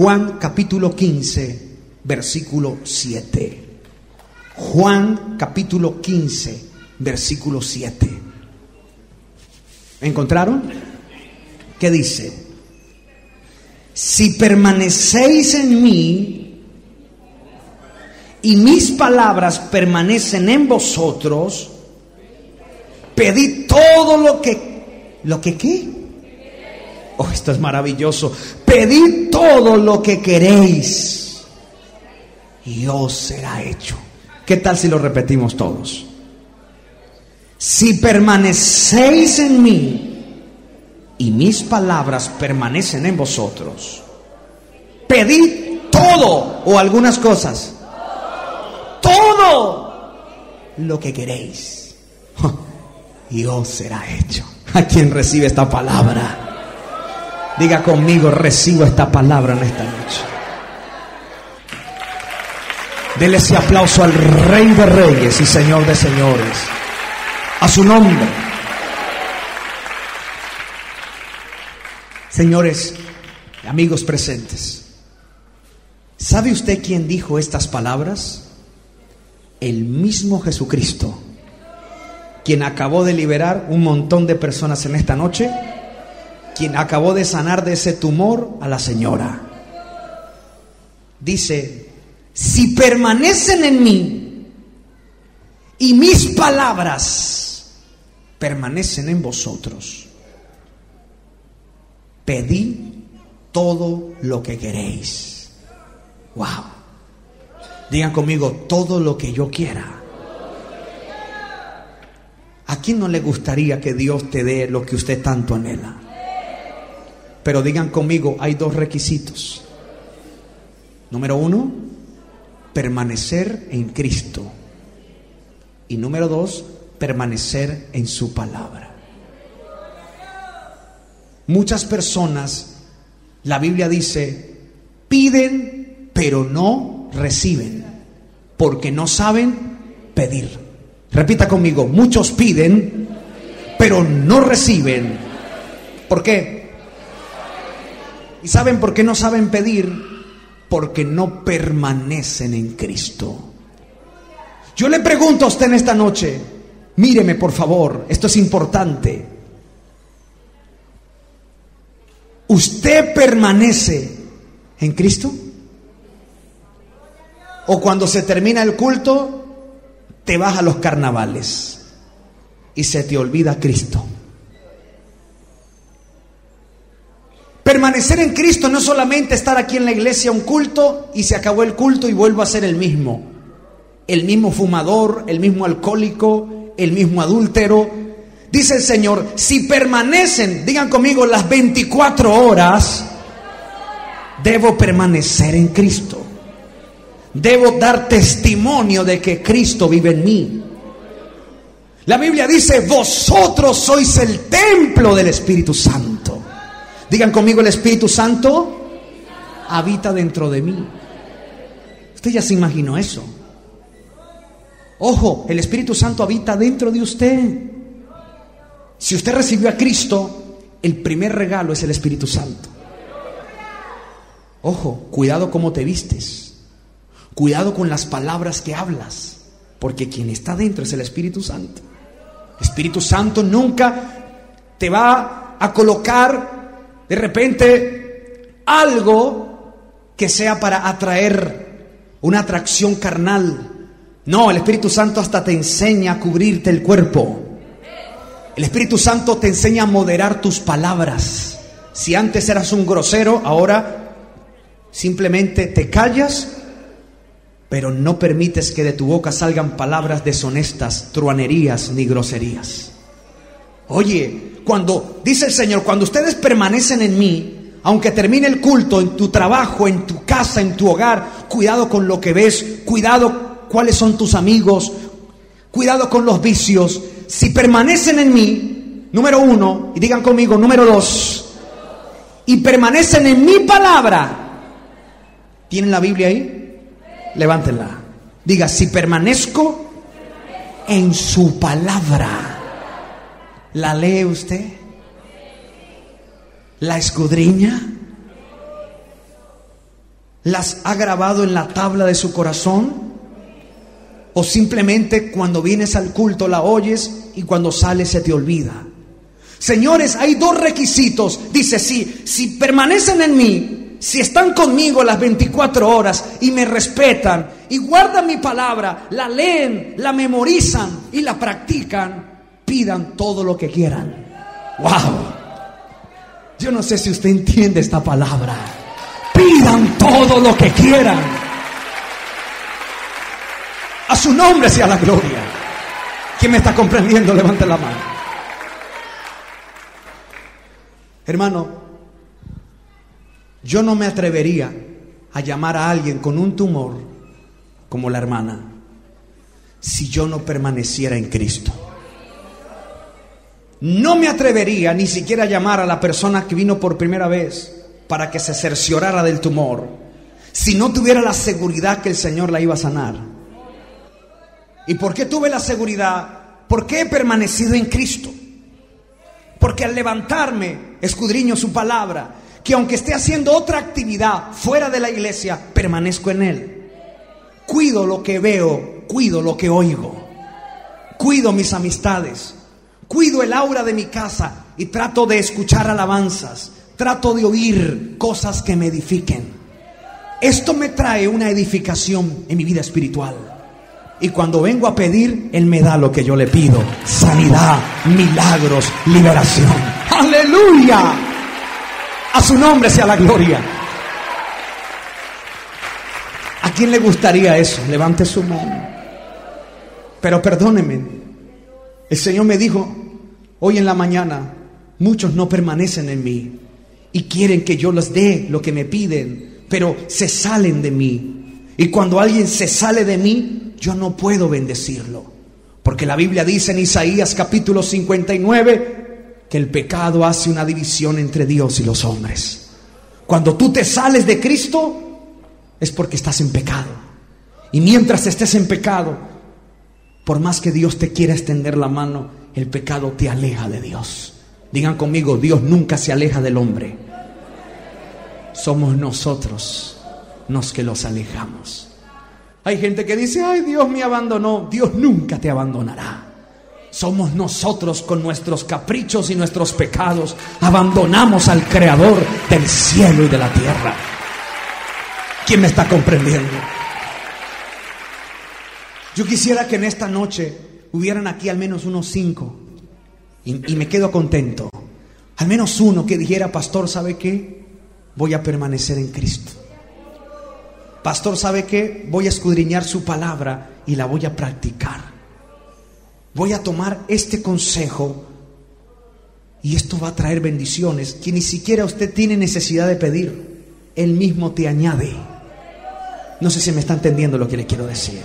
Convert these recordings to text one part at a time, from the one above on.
Juan capítulo 15, versículo 7. Juan capítulo 15, versículo 7. ¿Encontraron? ¿Qué dice? Si permanecéis en mí y mis palabras permanecen en vosotros, pedid todo lo que, ¿lo que qué? Oh, esto es maravilloso. Pedid todo lo que queréis y os será hecho. ¿Qué tal si lo repetimos todos? Si permanecéis en mí y mis palabras permanecen en vosotros, pedid todo o algunas cosas. Todo lo que queréis. Y os será hecho. A quien recibe esta palabra. Diga conmigo, recibo esta palabra en esta noche. Dele ese aplauso al Rey de Reyes y Señor de Señores. A su nombre. Señores, amigos presentes, ¿sabe usted quién dijo estas palabras? El mismo Jesucristo, quien acabó de liberar un montón de personas en esta noche, quien acabó de sanar de ese tumor a la señora. Dice, si permanecen en mí y mis palabras permanecen en vosotros, pedí todo lo que queréis. Wow. Digan conmigo, todo lo que yo quiera. ¿A quién no le gustaría que Dios te dé lo que usted tanto anhela? Pero digan conmigo, hay dos requisitos. Número uno, permanecer en Cristo. Y número dos, permanecer en su palabra. Muchas personas, la Biblia dice, piden pero no reciben, porque no saben pedir. Repita conmigo, muchos piden pero no reciben. ¿Por qué? ¿Y saben por qué no saben pedir? Porque no permanecen en Cristo. Yo le pregunto a usted en esta noche, míreme por favor, esto es importante. ¿Usted permanece en Cristo? ¿O cuando se termina el culto, te vas a los carnavales y se te olvida Cristo? Permanecer en Cristo no es solamente estar aquí en la iglesia un culto y se acabó el culto y vuelvo a ser el mismo. El mismo fumador, el mismo alcohólico, el mismo adúltero. Dice el Señor, si permanecen, digan conmigo, las 24 horas, debo permanecer en Cristo. Debo dar testimonio de que Cristo vive en mí. La Biblia dice, vosotros sois el templo del Espíritu Santo. Digan conmigo, el Espíritu Santo habita dentro de mí. Usted ya se imaginó eso. Ojo, el Espíritu Santo habita dentro de usted. Si usted recibió a Cristo, el primer regalo es el Espíritu Santo. Ojo, cuidado cómo te vistes. Cuidado con las palabras que hablas. Porque quien está dentro es el Espíritu Santo. Espíritu Santo nunca te va a colocar de repente algo que sea para atraer una atracción carnal. No, el Espíritu Santo hasta te enseña a cubrirte el cuerpo. El Espíritu Santo te enseña a moderar tus palabras. Si antes eras un grosero, ahora simplemente te callas, pero no permites que de tu boca salgan palabras deshonestas, truanerías ni groserías. Oye, cuando dice el Señor, cuando ustedes permanecen en mí, aunque termine el culto en tu trabajo, en tu casa, en tu hogar, cuidado con lo que ves, cuidado cuáles son tus amigos, cuidado con los vicios. Si permanecen en mí, número uno, y digan conmigo, número dos, y permanecen en mi palabra, ¿tienen la Biblia ahí? Levántenla. Diga, si permanezco en su palabra, ¿la lee usted? ¿La escudriña? las ha grabado en la tabla de su corazón? ¿O simplemente cuando vienes al culto la oyes y cuando sales se te olvida? Señores, hay dos requisitos. Dice, sí, si permanecen en mí, si están conmigo las 24 horas y me respetan y guardan mi palabra, la leen, la memorizan y la practican, pidan todo lo que quieran. ¡Wow! Yo no sé si usted entiende esta palabra. Pidan todo lo que quieran. A su nombre sea la gloria. ¿Quién me está comprendiendo? Levante la mano. Hermano, yo no me atrevería a llamar a alguien con un tumor como la hermana si yo no permaneciera en Cristo. No me atrevería ni siquiera a llamar a la persona que vino por primera vez para que se cerciorara del tumor si no tuviera la seguridad que el Señor la iba a sanar. ¿Y por qué tuve la seguridad? Porque he permanecido en Cristo. Porque al levantarme, escudriño su palabra, que aunque esté haciendo otra actividad fuera de la iglesia, permanezco en Él. Cuido lo que veo, cuido lo que oigo, cuido mis amistades, cuido el aura de mi casa y trato de escuchar alabanzas, trato de oír cosas que me edifiquen. Esto me trae una edificación en mi vida espiritual. Y cuando vengo a pedir, Él me da lo que yo le pido. Sanidad, milagros, liberación. Aleluya. A su nombre sea la gloria. ¿A quién le gustaría eso? Levante su mano. Pero perdóneme. El Señor me dijo hoy en la mañana, muchos no permanecen en mí y quieren que yo les dé lo que me piden, pero se salen de mí. Y cuando alguien se sale de mí, yo no puedo bendecirlo. Porque la Biblia dice en Isaías capítulo 59 que el pecado hace una división entre Dios y los hombres. Cuando tú te sales de Cristo es porque estás en pecado. Y mientras estés en pecado, por más que Dios te quiera extender la mano, el pecado te aleja de Dios. Digan conmigo, Dios nunca se aleja del hombre. Somos nosotros los que los alejamos. Hay gente que dice, ay, Dios me abandonó. Dios nunca te abandonará. Somos nosotros con nuestros caprichos y nuestros pecados. Abandonamos al Creador del cielo y de la tierra. ¿Quién me está comprendiendo? Yo quisiera que en esta noche hubieran aquí al menos unos cinco. Y, me quedo contento. Al menos uno que dijera, pastor, ¿sabe qué? Voy a permanecer en Cristo. Pastor, ¿sabe qué? Voy a escudriñar su palabra y la voy a practicar. Voy a tomar este consejo y esto va a traer bendiciones que ni siquiera usted tiene necesidad de pedir. Él mismo te añade. No sé si me está entendiendo lo que le quiero decir.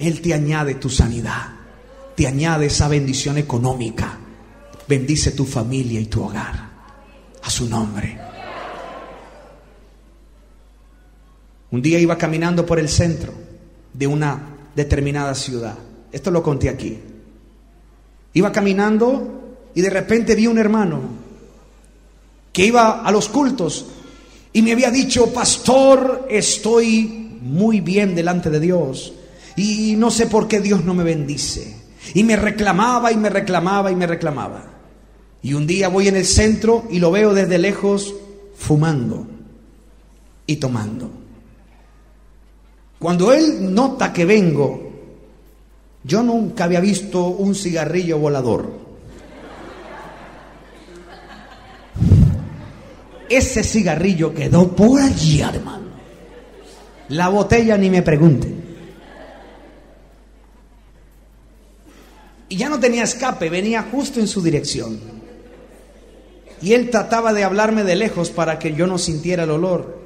Él te añade tu sanidad, te añade esa bendición económica. Bendice tu familia y tu hogar. A su nombre. Un día iba caminando por el centro de una determinada ciudad. Esto lo conté aquí. Iba caminando y de repente vi un hermano que iba a los cultos y me había dicho, pastor, estoy muy bien delante de Dios y no sé por qué Dios no me bendice. Y me reclamaba y me reclamaba y me reclamaba. Y un día voy en el centro y lo veo desde lejos fumando y tomando. Cuando él nota que vengo, yo nunca había visto un cigarrillo volador. Ese cigarrillo quedó por allí, hermano. La botella ni me pregunten. Y ya no tenía escape, venía justo en su dirección. Y él trataba de hablarme de lejos para que yo no sintiera el olor.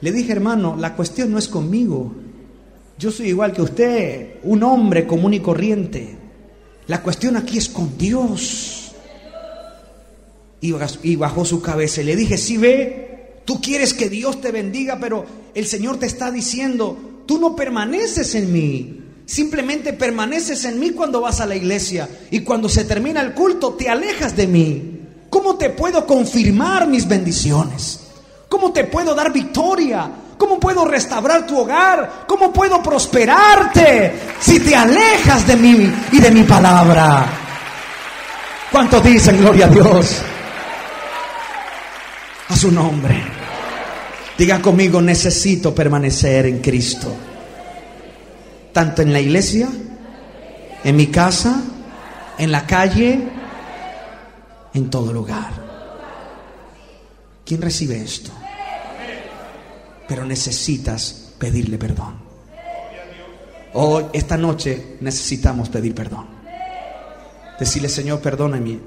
Le dije, hermano, la cuestión no es conmigo, yo soy igual que usted, un hombre común y corriente. La cuestión aquí es con Dios. Y bajó su cabeza y le dije, si ve, tú quieres que Dios te bendiga, pero el Señor te está diciendo, tú no permaneces en mí. Simplemente permaneces en mí cuando vas a la iglesia y cuando se termina el culto te alejas de mí. ¿Cómo te puedo confirmar mis bendiciones? ¿Cómo te puedo dar victoria? ¿Cómo puedo restaurar tu hogar? ¿Cómo puedo prosperarte si te alejas de mí y de mi palabra? ¿Cuántos dicen gloria a Dios? A su nombre. Diga conmigo, necesito permanecer en Cristo. Tanto en la iglesia, en mi casa, en la calle, en todo lugar. ¿Quién recibe esto? Pero necesitas pedirle perdón. Hoy, esta noche, necesitamos pedir perdón. Decirle, Señor, perdóname.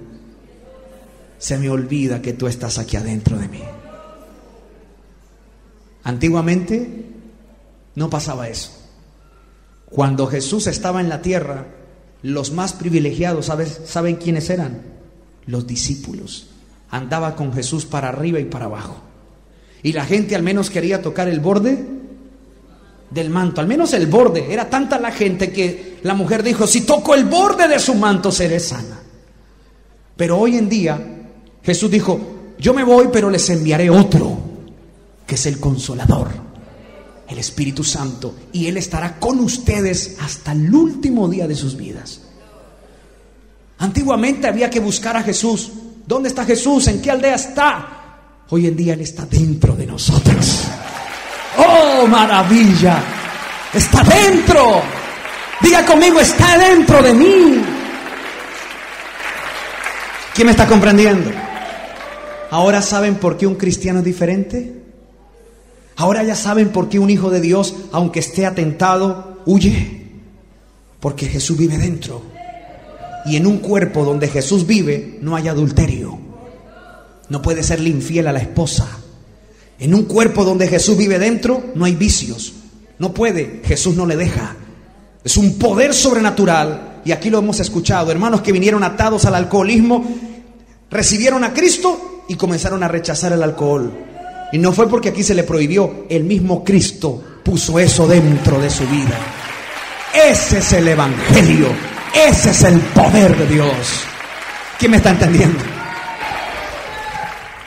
Se me olvida que tú estás aquí adentro de mí. Antiguamente no pasaba eso. Cuando Jesús estaba en la tierra, los más privilegiados, ¿sabes? ¿saben quiénes eran? Los discípulos. Andaba con Jesús para arriba y para abajo. Y la gente al menos quería tocar el borde del manto, al menos el borde. Era tanta la gente que la mujer dijo, si toco el borde de su manto seré sana. Pero hoy en día Jesús dijo, yo me voy, pero les enviaré otro, que es el consolador, el Espíritu Santo, y Él estará con ustedes hasta el último día de sus vidas. Antiguamente había que buscar a Jesús. ¿Dónde está Jesús? ¿En qué aldea está? Hoy en día Él está dentro de nosotros. ¡Oh, maravilla! Está dentro. Diga conmigo, está dentro de mí. ¿Quién me está comprendiendo? Ahora saben por qué un cristiano es diferente. Ahora ya saben por qué un hijo de Dios, aunque esté atentado, huye. Porque Jesús vive dentro. Y en un cuerpo donde Jesús vive no hay adulterio. No puede serle infiel a la esposa. En un cuerpo donde Jesús vive dentro no hay vicios. No puede. Jesús no le deja. Es un poder sobrenatural. Y aquí lo hemos escuchado. Hermanos que vinieron atados al alcoholismo, recibieron a Cristo y comenzaron a rechazar el alcohol. Y no fue porque aquí se le prohibió. El mismo Cristo puso eso dentro de su vida. Ese es el Evangelio. Ese es el poder de Dios. ¿Quién me está entendiendo?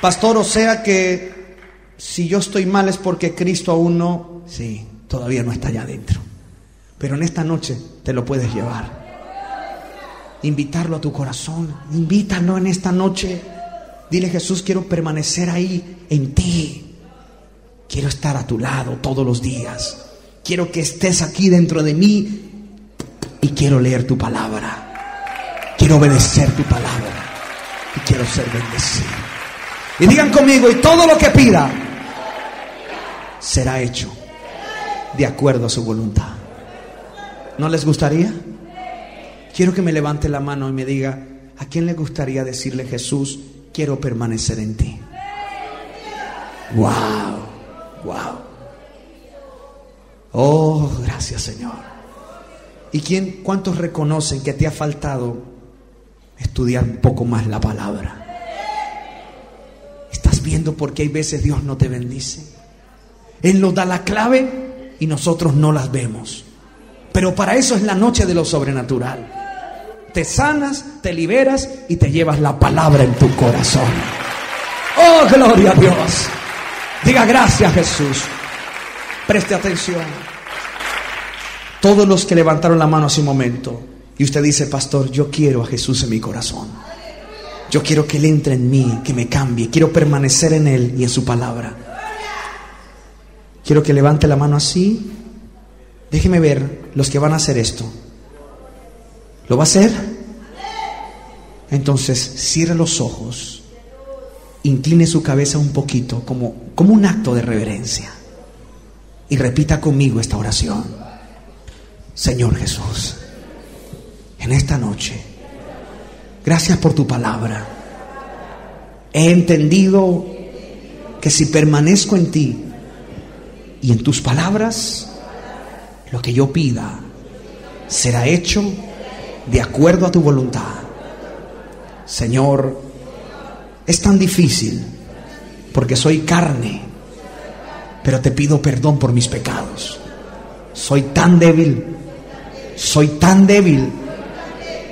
Pastor, o sea que si yo estoy mal es porque Cristo aún no, sí, todavía no está allá adentro. Pero en esta noche te lo puedes llevar. Invitarlo a tu corazón. Invítalo en esta noche. Dile Jesús, quiero permanecer ahí en ti. Quiero estar a tu lado todos los días. Quiero que estés aquí dentro de mí y quiero leer tu palabra. Quiero obedecer tu palabra y quiero ser bendecido. Y digan conmigo, y todo lo que pida será hecho de acuerdo a su voluntad. ¿No les gustaría? Quiero que me levante la mano y me diga, ¿a quién le gustaría decirle Jesús, quiero permanecer en ti? Wow, wow. Oh, gracias Señor. ¿Y quién, cuántos reconocen que te ha faltado estudiar un poco más la palabra? ¿Estás viendo por qué hay veces Dios no te bendice? Él nos da la clave y nosotros no las vemos. Pero para eso es la noche de lo sobrenatural. Te sanas, te liberas y te llevas la palabra en tu corazón. Oh, gloria a Dios. Diga gracias Jesús. Preste atención. Todos los que levantaron la mano hace un momento y usted dice, pastor, yo quiero a Jesús en mi corazón. Yo quiero que Él entre en mí, que me cambie. Quiero permanecer en Él y en su palabra. Quiero que levante la mano así. Déjeme ver los que van a hacer esto. ¿Lo va a hacer? Entonces, cierre los ojos. Incline su cabeza un poquito, como, como un acto de reverencia. Y repita conmigo esta oración. Señor Jesús, en esta noche, gracias por tu palabra. He entendido que si permanezco en ti y en tus palabras, lo que yo pida será hecho de acuerdo a tu voluntad. Señor, es tan difícil porque soy carne, pero te pido perdón por mis pecados. Soy tan débil, soy tan débil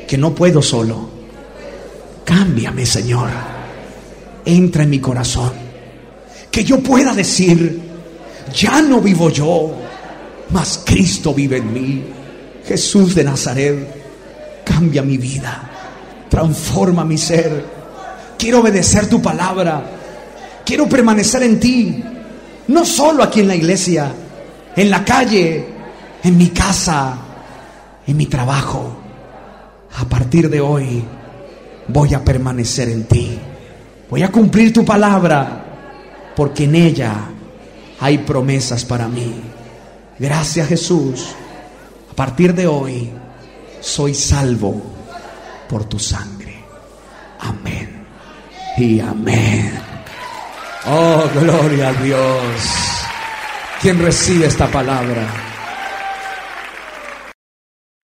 que no puedo solo. Cámbiame, Señor. Entra en mi corazón. que yo pueda decir, ya no vivo yo, mas Cristo vive en mí. Jesús de Nazaret, cambia mi vida, transforma mi ser. Quiero obedecer tu palabra, quiero permanecer en ti, no solo aquí en la iglesia, en la calle, en mi casa, en mi trabajo. A partir de hoy voy a permanecer en ti. Voy a cumplir tu palabra porque en ella hay promesas para mí. Gracias Jesús. A partir de hoy soy salvo por tu sangre. Amén. Y amén. Oh, gloria a Dios. ¿Quién recibe esta palabra?